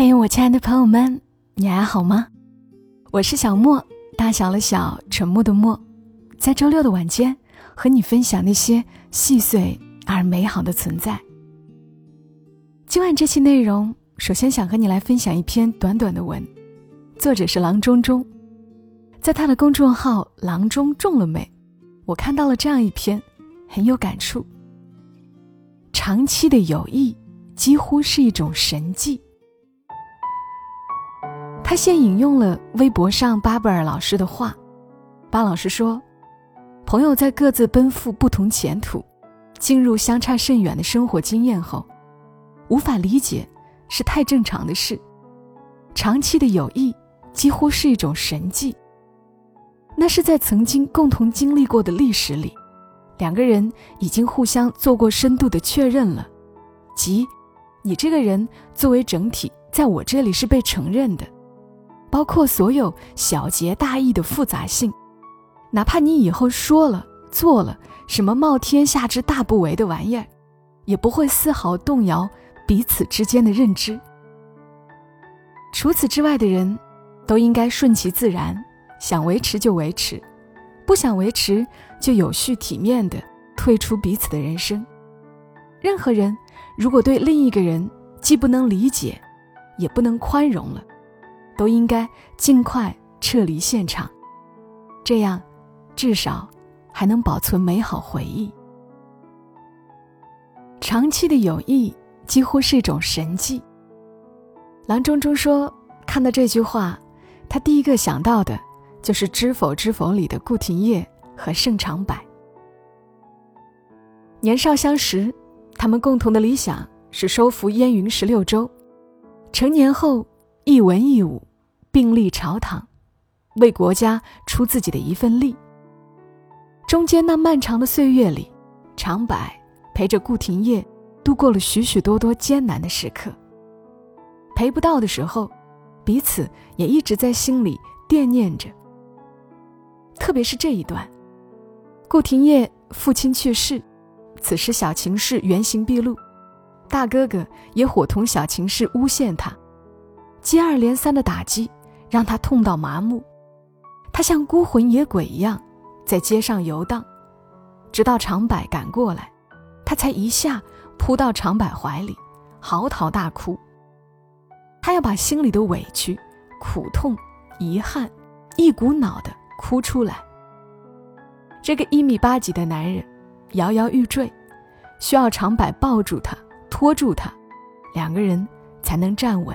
嘿，我亲爱的朋友们，你还好吗？我是小莫，大小的小，沉默的默，在周六的晚间和你分享那些细碎而美好的存在。今晚这期内容，首先想和你来分享一篇短短的文，作者是郎中中，在他的公众号“郎中中了没”，我看到了这样一篇，很有感触。长期的友谊几乎是一种神迹。他先引用了微博上巴布尔老师的话，巴老师说：“朋友在各自奔赴不同前途，进入相差甚远的生活经验后，无法理解是太正常的事。长期的友谊几乎是一种神迹。那是在曾经共同经历过的历史里，两个人已经互相做过深度的确认了，即你这个人作为整体，在我这里是被承认的。”包括所有小节大义的复杂性，哪怕你以后说了做了什么冒天下之大不为的玩意儿，也不会丝毫动摇彼此之间的认知。除此之外的人，都应该顺其自然，想维持就维持，不想维持就有序体面的退出彼此的人生。任何人如果对另一个人既不能理解，也不能宽容了。都应该尽快撤离现场，这样至少还能保存美好回忆。长期的友谊几乎是一种神迹。郎中中说：“看到这句话，他第一个想到的就是《知否知否》里的顾廷烨和盛长柏。年少相识，他们共同的理想是收服燕云十六州。成年后，一文一武。”并立朝堂，为国家出自己的一份力。中间那漫长的岁月里，长柏陪着顾廷烨度过了许许多多艰难的时刻。陪不到的时候，彼此也一直在心里惦念着。特别是这一段，顾廷烨父亲去世，此时小秦氏原形毕露，大哥哥也伙同小秦氏诬陷他，接二连三的打击。让他痛到麻木，他像孤魂野鬼一样在街上游荡，直到长柏赶过来，他才一下扑到长柏怀里，嚎啕大哭。他要把心里的委屈、苦痛、遗憾一股脑的哭出来。这个一米八几的男人摇摇欲坠，需要长柏抱住他、拖住他，两个人才能站稳。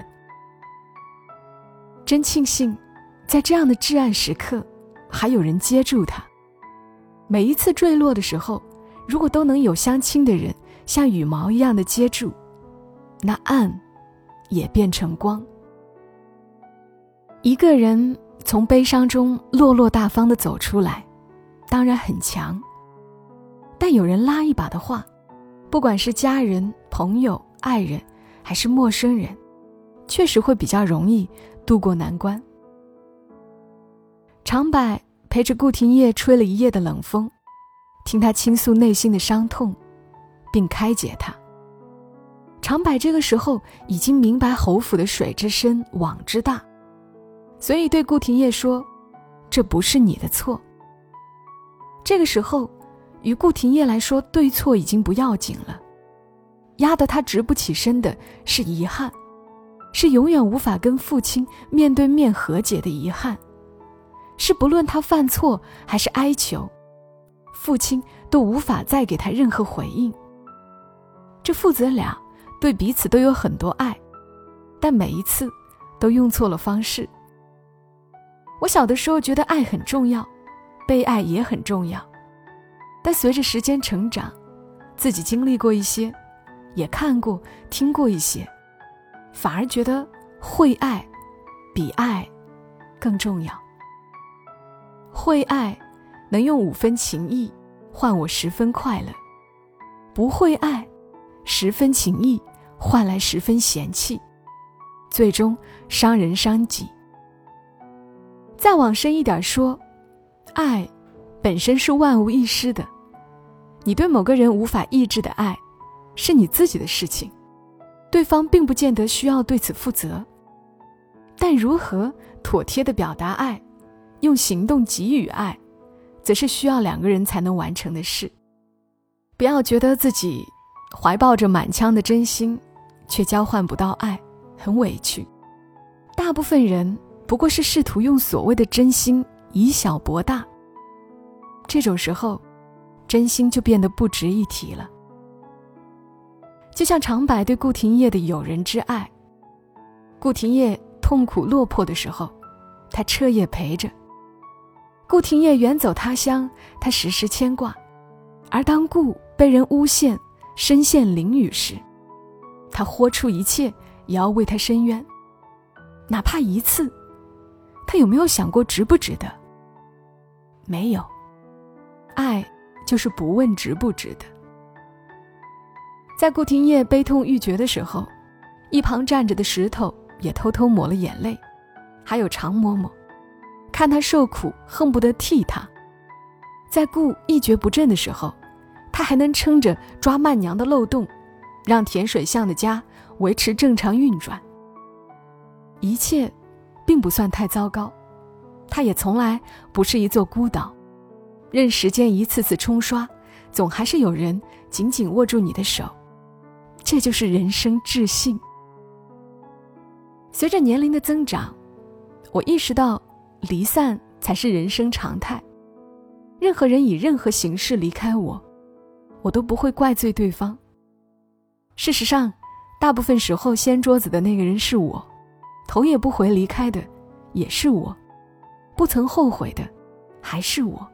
真庆幸，在这样的至暗时刻，还有人接住他。每一次坠落的时候，如果都能有相亲的人像羽毛一样的接住，那暗也变成光。一个人从悲伤中落落大方的走出来，当然很强。但有人拉一把的话，不管是家人、朋友、爱人，还是陌生人，确实会比较容易。渡过难关，长柏陪着顾廷烨吹了一夜的冷风，听他倾诉内心的伤痛，并开解他。长柏这个时候已经明白侯府的水之深，网之大，所以对顾廷烨说：“这不是你的错。”这个时候，于顾廷烨来说，对错已经不要紧了，压得他直不起身的是遗憾。是永远无法跟父亲面对面和解的遗憾，是不论他犯错还是哀求，父亲都无法再给他任何回应。这父子俩对彼此都有很多爱，但每一次都用错了方式。我小的时候觉得爱很重要，被爱也很重要，但随着时间成长，自己经历过一些，也看过、听过一些。反而觉得会爱比爱更重要。会爱能用五分情谊换我十分快乐，不会爱，十分情谊换来十分嫌弃，最终伤人伤己。再往深一点说，爱本身是万无一失的。你对某个人无法抑制的爱，是你自己的事情。对方并不见得需要对此负责，但如何妥帖的表达爱，用行动给予爱，则是需要两个人才能完成的事。不要觉得自己怀抱着满腔的真心，却交换不到爱，很委屈。大部分人不过是试图用所谓的真心以小博大，这种时候，真心就变得不值一提了。就像长柏对顾廷烨的友人之爱，顾廷烨痛苦落魄的时候，他彻夜陪着；顾廷烨远走他乡，他时时牵挂；而当顾被人诬陷、身陷囹圄时，他豁出一切也要为他伸冤。哪怕一次，他有没有想过值不值得？没有，爱就是不问值不值得。在顾廷烨悲痛欲绝的时候，一旁站着的石头也偷偷抹了眼泪，还有常嬷嬷，看他受苦，恨不得替他。在顾一蹶不振的时候，他还能撑着抓曼娘的漏洞，让甜水巷的家维持正常运转。一切，并不算太糟糕，它也从来不是一座孤岛，任时间一次次冲刷，总还是有人紧紧握住你的手，这就是人生自信。随着年龄的增长，我意识到，离散才是人生常态。任何人以任何形式离开我，我都不会怪罪对方。事实上，大部分时候掀桌子的那个人是我。头也不回离开的，也是我；不曾后悔的，还是我。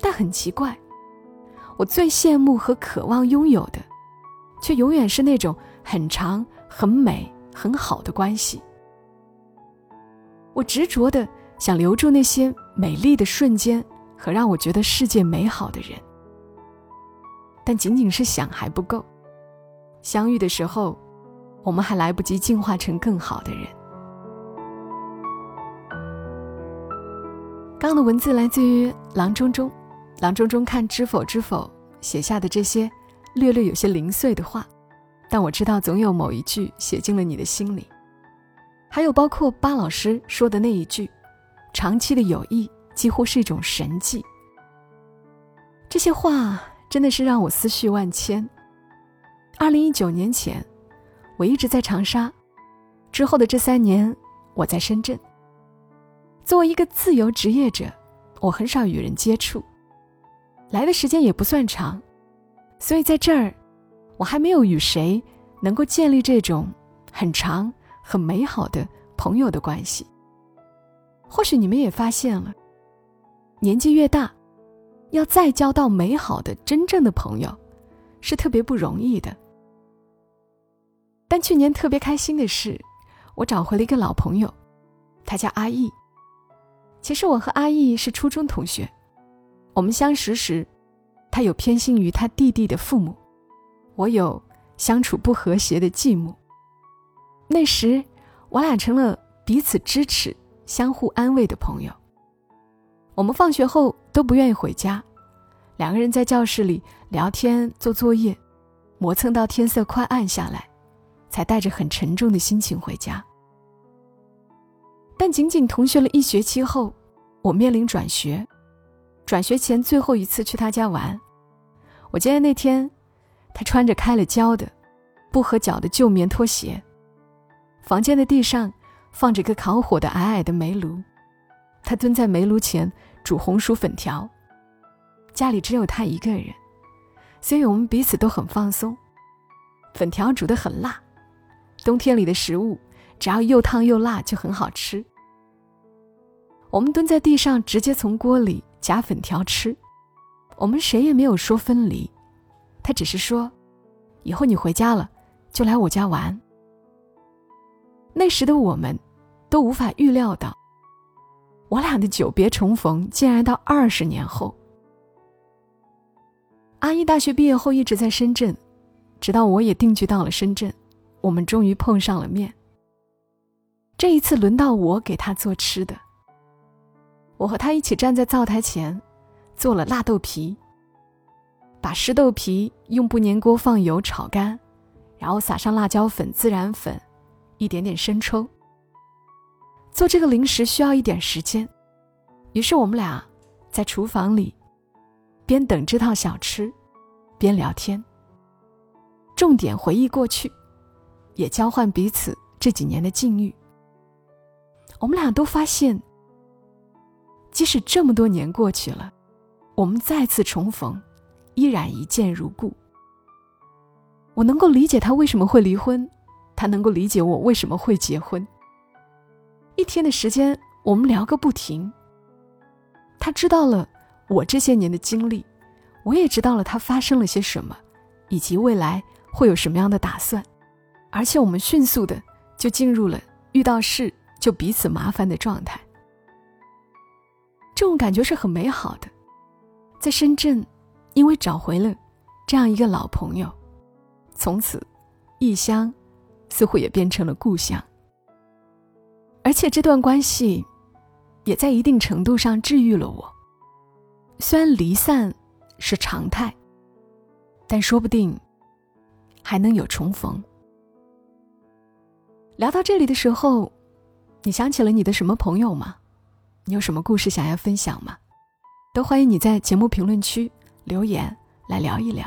但很奇怪，我最羡慕和渴望拥有的，却永远是那种很长、很美、很好的关系。我执着的想留住那些美丽的瞬间和让我觉得世界美好的人，但仅仅是想还不够。相遇的时候。我们还来不及进化成更好的人。刚的文字来自于郎中中，郎中中看《知否知否》写下的这些略略有些零碎的话，但我知道总有某一句写进了你的心里。还有包括巴老师说的那一句：“长期的友谊几乎是一种神迹。”这些话真的是让我思绪万千。二零一九年前。我一直在长沙，之后的这三年，我在深圳。作为一个自由职业者，我很少与人接触，来的时间也不算长，所以在这儿，我还没有与谁能够建立这种很长、很美好的朋友的关系。或许你们也发现了，年纪越大，要再交到美好的、真正的朋友，是特别不容易的。但去年特别开心的是，我找回了一个老朋友，他叫阿义。其实我和阿义是初中同学，我们相识时，他有偏心于他弟弟的父母，我有相处不和谐的继母。那时，我俩成了彼此支持、相互安慰的朋友。我们放学后都不愿意回家，两个人在教室里聊天、做作业，磨蹭到天色快暗下来。才带着很沉重的心情回家。但仅仅同学了一学期后，我面临转学。转学前最后一次去他家玩，我记得那天，他穿着开了胶的、不合脚的旧棉拖鞋。房间的地上放着个烤火的矮矮的煤炉，他蹲在煤炉前煮红薯粉条。家里只有他一个人，所以我们彼此都很放松。粉条煮得很辣。冬天里的食物，只要又烫又辣就很好吃。我们蹲在地上，直接从锅里夹粉条吃。我们谁也没有说分离，他只是说：“以后你回家了，就来我家玩。”那时的我们，都无法预料到，我俩的久别重逢竟然到二十年后。阿姨大学毕业后一直在深圳，直到我也定居到了深圳。我们终于碰上了面。这一次轮到我给他做吃的。我和他一起站在灶台前，做了辣豆皮。把湿豆皮用不粘锅放油炒干，然后撒上辣椒粉、孜然粉，一点点生抽，做这个零食需要一点时间，于是我们俩在厨房里边等这套小吃，边聊天。重点回忆过去，也交换彼此这几年的境遇。我们俩都发现，即使这么多年过去了，我们再次重逢，依然一见如故。我能够理解他为什么会离婚，他能够理解我为什么会结婚。一天的时间，我们聊个不停。他知道了我这些年的经历，我也知道了他发生了些什么，以及未来会有什么样的打算。而且我们迅速的就进入了遇到事就彼此麻烦的状态。这种感觉是很美好的。在深圳，因为找回了这样一个老朋友，从此异乡似乎也变成了故乡。而且这段关系，也在一定程度上治愈了我。虽然离散是常态，但说不定还能有重逢。聊到这里的时候，你想起了你的什么朋友吗？你有什么故事想要分享吗？都欢迎你在节目评论区留言来聊一聊。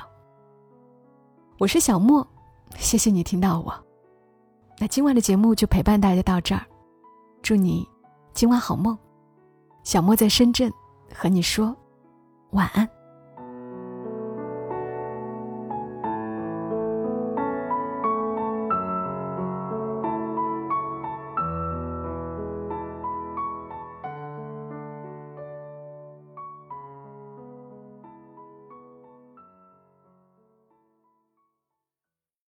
我是小莫，谢谢你听到我。那今晚的节目就陪伴大家到这儿。祝你今晚好梦，小莫在深圳和你说晚安。